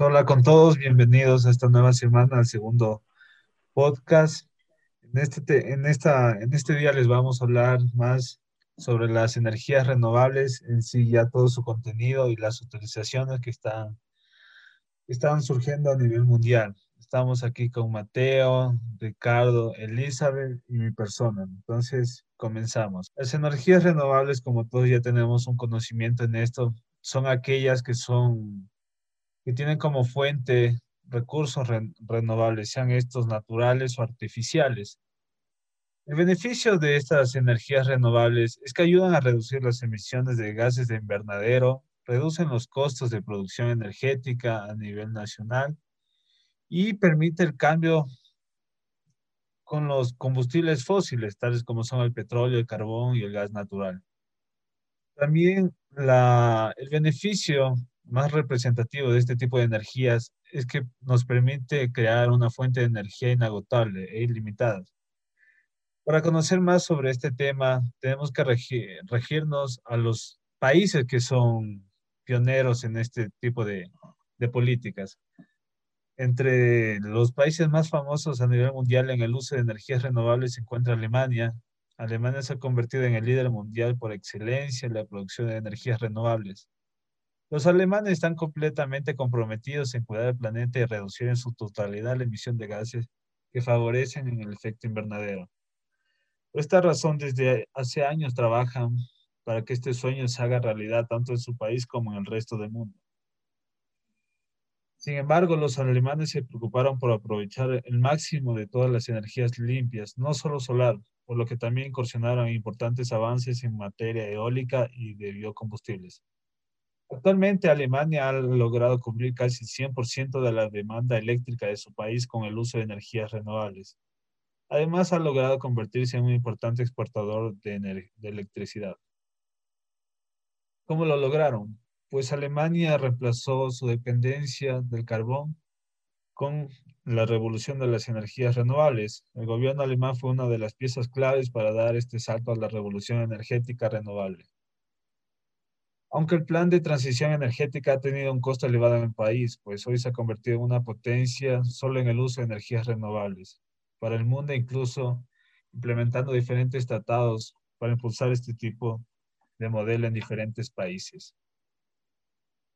Hola con todos, bienvenidos a esta nueva semana, al segundo podcast. En este, en, esta, en este día les vamos a hablar más sobre las energías renovables, en sí ya todo su contenido y las utilizaciones que están, están surgiendo a nivel mundial. Estamos aquí con Mateo, Ricardo, Elizabeth y mi persona. Entonces, comenzamos. Las energías renovables, como todos ya tenemos un conocimiento en esto, son aquellas que son que tienen como fuente recursos renovables, sean estos naturales o artificiales. El beneficio de estas energías renovables es que ayudan a reducir las emisiones de gases de invernadero, reducen los costos de producción energética a nivel nacional y permite el cambio con los combustibles fósiles, tales como son el petróleo, el carbón y el gas natural. También el beneficio más representativo de este tipo de energías es que nos permite crear una fuente de energía inagotable e ilimitada. Para conocer más sobre este tema, tenemos que regirnos a los países que son pioneros en este tipo de, políticas. Entre los países más famosos a nivel mundial en el uso de energías renovables se encuentra Alemania. Alemania se ha convertido en el líder mundial por excelencia en la producción de energías renovables. Los alemanes están completamente comprometidos en cuidar el planeta y reducir en su totalidad la emisión de gases que favorecen en el efecto invernadero. Por esta razón, desde hace años trabajan para que este sueño se haga realidad tanto en su país como en el resto del mundo. Sin embargo, los alemanes se preocuparon por aprovechar el máximo de todas las energías limpias, no solo solar, por lo que también incursionaron importantes avances en materia eólica y de biocombustibles. Actualmente Alemania ha logrado cubrir casi el 100% de la demanda eléctrica de su país con el uso de energías renovables. Además, ha logrado convertirse en un importante exportador de, electricidad. ¿Cómo lo lograron? Pues Alemania reemplazó su dependencia del carbón con la revolución de las energías renovables. El gobierno alemán fue una de las piezas claves para dar este salto a la revolución energética renovable. Aunque el plan de transición energética ha tenido un costo elevado en el país, pues hoy se ha convertido en una potencia solo en el uso de energías renovables. Para el mundo, incluso implementando diferentes tratados para impulsar este tipo de modelo en diferentes países.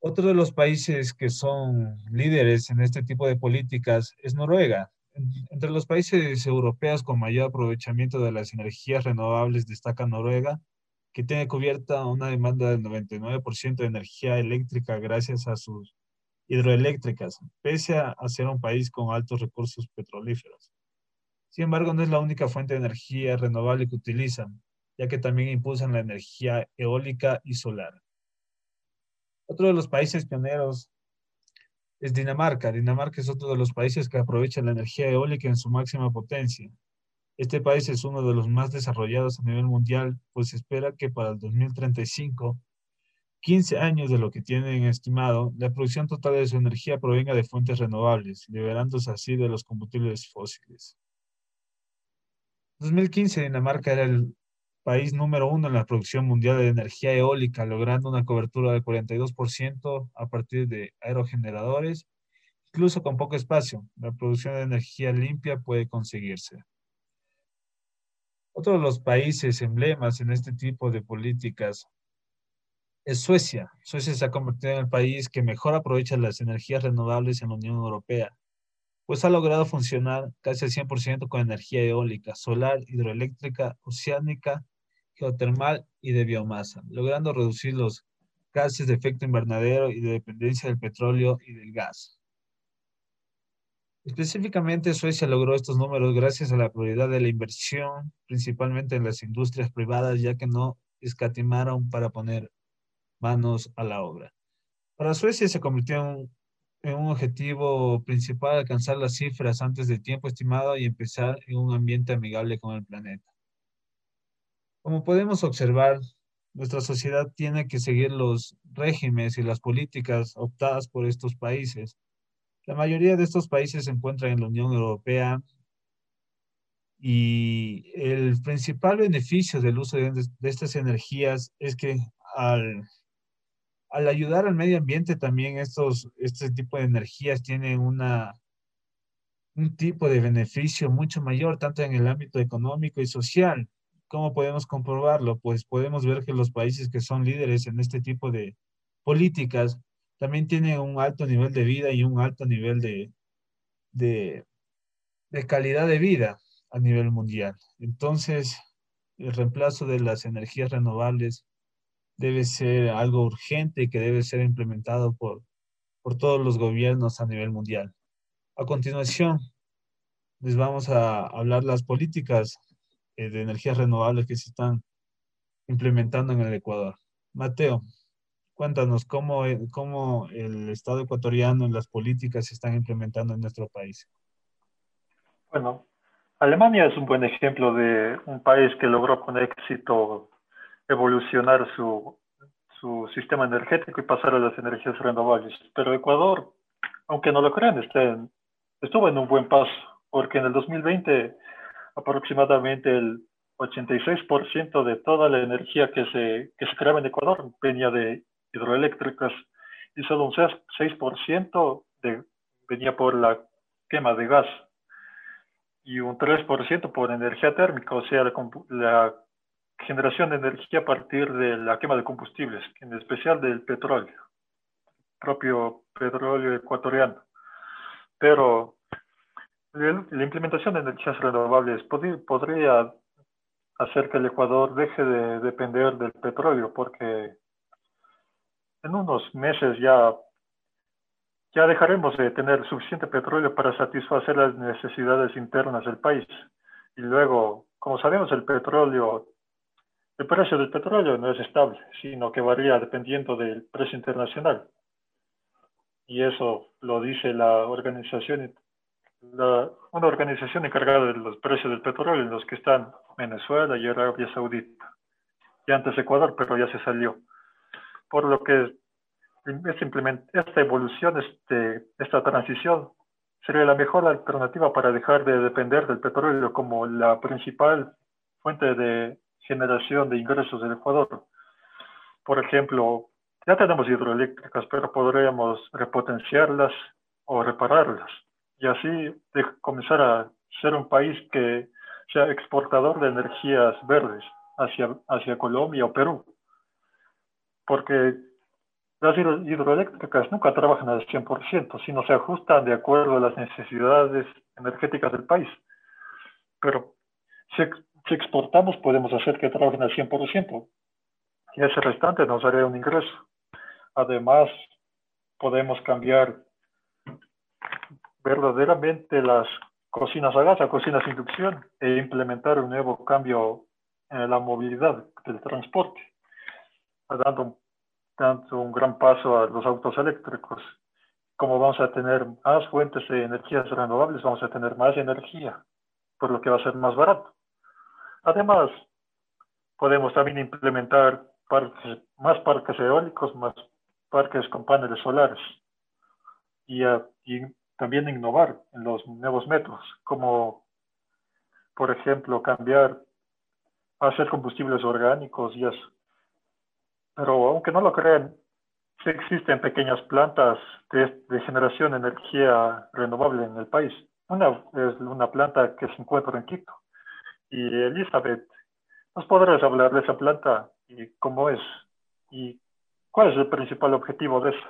Otro de los países que son líderes en este tipo de políticas es Noruega. Entre los países europeos con mayor aprovechamiento de las energías renovables destaca Noruega, que tiene cubierta una demanda del 99% de energía eléctrica gracias a sus hidroeléctricas, pese a, ser un país con altos recursos petrolíferos. Sin embargo, no es la única fuente de energía renovable que utilizan, ya que también impulsan la energía eólica y solar. Otro de los países pioneros es Dinamarca. Dinamarca es otro de los países que aprovechan la energía eólica en su máxima potencia, este país es uno de los más desarrollados a nivel mundial, pues se espera que para el 2035, 15 años de lo que tienen estimado, la producción total de su energía provenga de fuentes renovables, liberándose así de los combustibles fósiles. En 2015, Dinamarca era el país número uno en la producción mundial de energía eólica, logrando una cobertura del 42% a partir de aerogeneradores, incluso con poco espacio. La producción de energía limpia puede conseguirse. Otro de los países emblemas en este tipo de políticas es Suecia. Suecia se ha convertido en el país que mejor aprovecha las energías renovables en la Unión Europea, pues ha logrado funcionar casi al 100% con energía eólica, solar, hidroeléctrica, oceánica, geotermal y de biomasa, logrando reducir los gases de efecto invernadero y de dependencia del petróleo y del gas. Específicamente, Suecia logró estos números gracias a la prioridad de la inversión, principalmente en las industrias privadas, ya que no escatimaron para poner manos a la obra. Para Suecia se convirtió en, un objetivo principal alcanzar las cifras antes del tiempo estimado y empezar en un ambiente amigable con el planeta. Como podemos observar, nuestra sociedad tiene que seguir los regímenes y las políticas optadas por estos países. La mayoría de estos países se encuentran en la Unión Europea y el principal beneficio del uso de, estas energías es que al, al, ayudar al medio ambiente también estos, este tipo de energías tienen una, un tipo de beneficio mucho mayor, tanto en el ámbito económico y social. ¿Cómo podemos comprobarlo? Pues podemos ver que los países que son líderes en este tipo de políticas también tienen un alto nivel de vida y un alto nivel de, de, de calidad de vida a nivel mundial. Entonces, el reemplazo de las energías renovables debe ser algo urgente y que debe ser implementado por, por todos los gobiernos a nivel mundial. A continuación, les vamos a hablar las políticas eh, de energías renovables que se están implementando en el Ecuador. Mateo, cuéntanos cómo, eh, cómo el Estado ecuatoriano y las políticas se están implementando en nuestro país. Bueno, Alemania es un buen ejemplo de un país que logró con éxito evolucionar su, su sistema energético y pasar a las energías renovables. Pero Ecuador, aunque no lo crean, estuvo en un buen paso, porque en el 2020 aproximadamente el 86% de toda la energía que se, que se creaba en Ecuador venía de hidroeléctricas y solo un 6% de, venía por la quema de gas y un 3% por energía térmica, o sea, la, generación de energía a partir de la quema de combustibles, en especial del petróleo, propio petróleo ecuatoriano. Pero la implementación de energías renovables podría hacer que el Ecuador deje de depender del petróleo, porque en unos meses ya ya dejaremos de tener suficiente petróleo para satisfacer las necesidades internas del país. Y luego, como sabemos, el petróleo, el precio del petróleo no es estable, sino que varía dependiendo del precio internacional. Y eso lo dice la organización, una organización encargada de los precios del petróleo, en los que están Venezuela y Arabia Saudita. Y antes Ecuador, pero ya se salió. Por lo que esta evolución, este, esta transición, sería la mejor alternativa para dejar de depender del petróleo como la principal fuente de generación de ingresos del Ecuador. Por ejemplo, ya tenemos hidroeléctricas, pero podríamos repotenciarlas o repararlas y así de comenzar a ser un país que sea exportador de energías verdes hacia, hacia Colombia o Perú. Porque las hidroeléctricas nunca trabajan al 100%, sino se ajustan de acuerdo a las necesidades energéticas del país. Pero si, exportamos, podemos hacer que trabajen al 100%, y ese restante nos daría un ingreso. Además, podemos cambiar verdaderamente las cocinas a gas a cocinas a inducción e implementar un nuevo cambio en la movilidad del transporte, dando tanto un gran paso a los autos eléctricos. Como vamos a tener más fuentes de energías renovables, vamos a tener más energía, por lo que va a ser más barato. Además, podemos también implementar más parques eólicos, más parques con paneles solares y, y también innovar en los nuevos métodos, como por ejemplo cambiar hacer combustibles orgánicos y eso pero aunque no lo crean, sí existen pequeñas plantas de, generación de energía renovable en el país. Una es una planta que se encuentra en Quito. Y Elizabeth, ¿nos podrás hablar de esa planta y cómo es? ¿Y cuál es el principal objetivo de eso?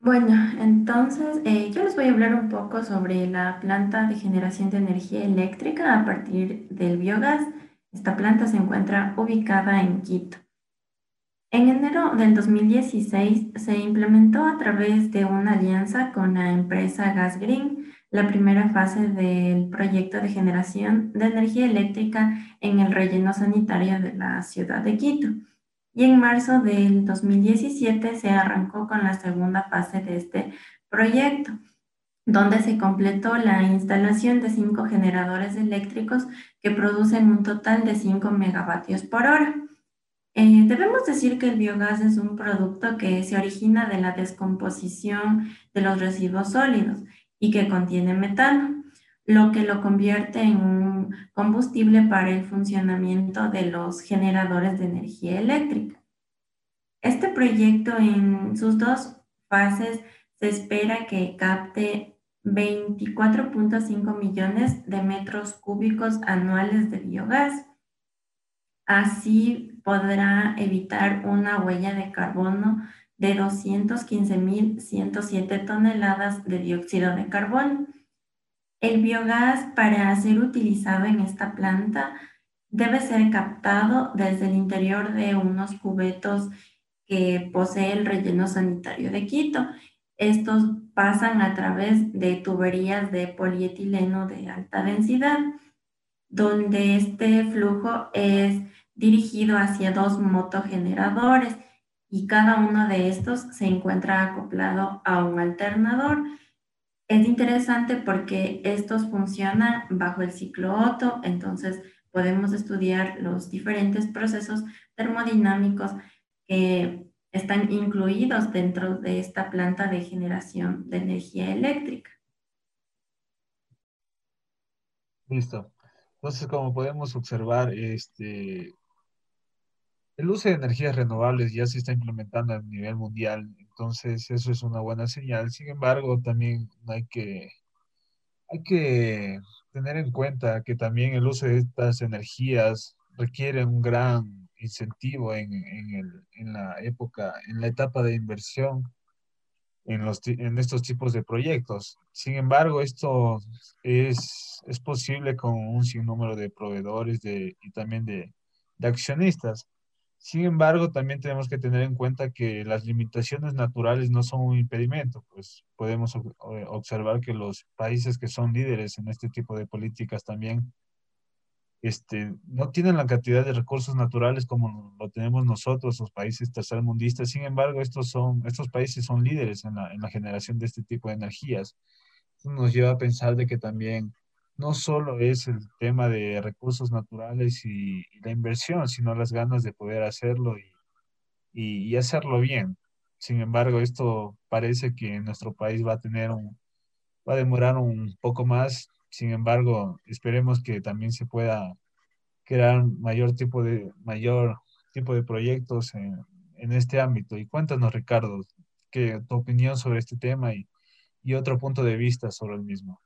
Bueno, entonces eh, yo les voy a hablar un poco sobre la planta de generación de energía eléctrica a partir del biogás esta planta se encuentra ubicada en Quito. En enero del 2016 se implementó a través de una alianza con la empresa Gas Green la primera fase del proyecto de generación de energía eléctrica en el relleno sanitario de la ciudad de Quito. Y en marzo del 2017 se arrancó con la segunda fase de este proyecto, donde se completó la instalación de cinco generadores eléctricos que producen un total de 5 megavatios por hora. Eh, debemos decir que el biogás es un producto que se origina de la descomposición de los residuos sólidos y que contiene metano, lo que lo convierte en un combustible para el funcionamiento de los generadores de energía eléctrica. Este proyecto en sus dos fases se espera que capte 24.5 millones de metros cúbicos anuales de biogás. Así podrá evitar una huella de carbono de 215.107 toneladas de dióxido de carbono. El biogás para ser utilizado en esta planta debe ser captado desde el interior de unos cubetos que posee el relleno sanitario de Quito estos pasan a través de tuberías de polietileno de alta densidad, donde este flujo es dirigido hacia dos motogeneradores y cada uno de estos se encuentra acoplado a un alternador. Es interesante porque estos funcionan bajo el ciclo Otto, entonces podemos estudiar los diferentes procesos termodinámicos que están incluidos dentro de esta planta de generación de energía eléctrica. Listo. Entonces, como podemos observar, este, el uso de energías renovables ya se está implementando a nivel mundial, entonces eso es una buena señal. Sin embargo, también hay que, hay que tener en cuenta que también el uso de estas energías requiere un gran incentivo en, el, en, la época, en la etapa de inversión en, los, en estos tipos de proyectos. Sin embargo, esto es, es posible con un sinnúmero de proveedores de, y también de, de accionistas. Sin embargo, también tenemos que tener en cuenta que las limitaciones naturales no son un impedimento, pues podemos observar que los países que son líderes en este tipo de políticas también este, no tienen la cantidad de recursos naturales como lo tenemos nosotros, los países tercermundistas. Sin embargo, estos, son, estos países son líderes en la, en la generación de este tipo de energías. Nos lleva a pensar de que también no solo es el tema de recursos naturales y, la inversión, sino las ganas de poder hacerlo y, y, hacerlo bien. Sin embargo, esto parece que en nuestro país va a tener un, va demorar un poco más sin embargo, esperemos que también se pueda crear mayor tipo de, mayor tipo de proyectos en, este ámbito. Y cuéntanos, Ricardo, que, tu opinión sobre este tema y, otro punto de vista sobre el mismo.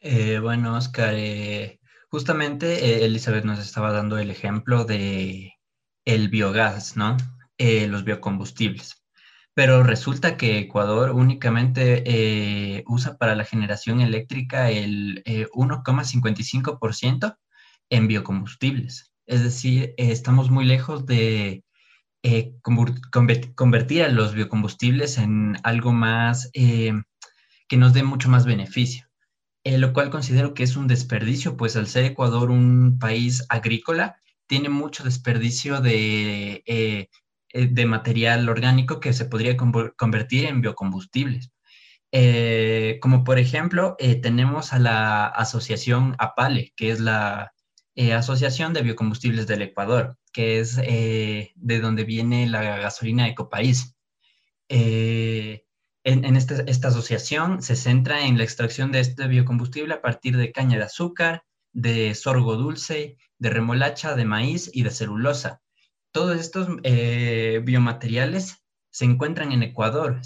Eh, bueno, Oscar, eh, justamente eh, Elizabeth nos estaba dando el ejemplo de el biogás, ¿no? los biocombustibles pero resulta que Ecuador únicamente eh, usa para la generación eléctrica el 1,55% eh, en biocombustibles. Es decir, eh, estamos muy lejos de convertir a los biocombustibles en algo más que nos dé mucho más beneficio. Lo cual considero que es un desperdicio, pues al ser Ecuador un país agrícola, tiene mucho desperdicio de eh, de material orgánico que se podría convertir en biocombustibles. Eh, como por ejemplo, eh, tenemos a la asociación APALE, que es la Asociación de Biocombustibles del Ecuador, que es de donde viene la gasolina Ecopaís. En, esta asociación se centra en la extracción de este biocombustible a partir de caña de azúcar, de sorgo dulce, de remolacha, de maíz y de celulosa todos estos eh, biomateriales se encuentran en Ecuador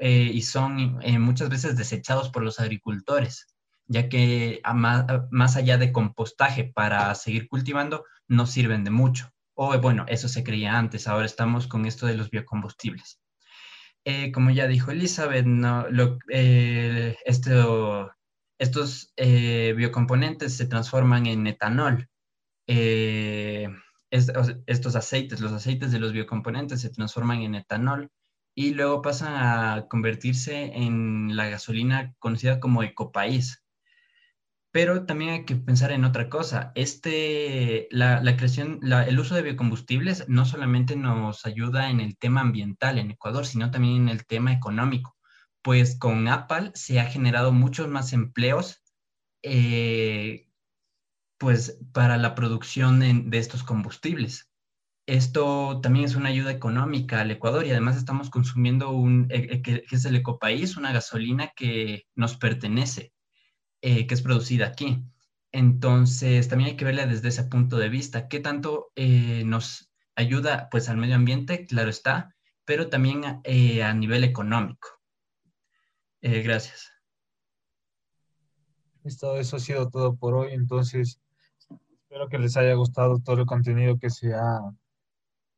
eh, y son eh, muchas veces desechados por los agricultores, ya que más, allá de compostaje para seguir cultivando, no sirven de mucho. O bueno, eso se creía antes, ahora estamos con esto de los biocombustibles. Como ya dijo Elizabeth, no, estos biocomponentes se transforman en etanol estos aceites, los aceites de los biocomponentes se transforman en etanol y luego pasan a convertirse en la gasolina conocida como ecopaís. Pero también hay que pensar en otra cosa. Este, la, creación, el uso de biocombustibles no solamente nos ayuda en el tema ambiental en Ecuador, sino también en el tema económico. Pues con Apple se ha generado muchos más empleos eh, pues para la producción de estos combustibles. Esto también es una ayuda económica al Ecuador y además estamos consumiendo un, eh, eh, que, es el Ecopaís, una gasolina que nos pertenece, eh, que es producida aquí. Entonces, también hay que verla desde ese punto de vista. ¿Qué tanto nos ayuda pues al medio ambiente? Claro está, pero también a nivel económico. gracias. Listo, eso ha sido todo por hoy. Entonces, Espero que les haya gustado todo el contenido que se ha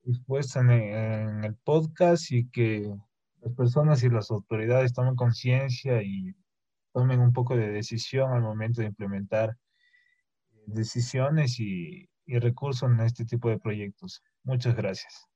expuesto en, el podcast y que las personas y las autoridades tomen conciencia y tomen un poco de decisión al momento de implementar decisiones y recursos en este tipo de proyectos. Muchas gracias.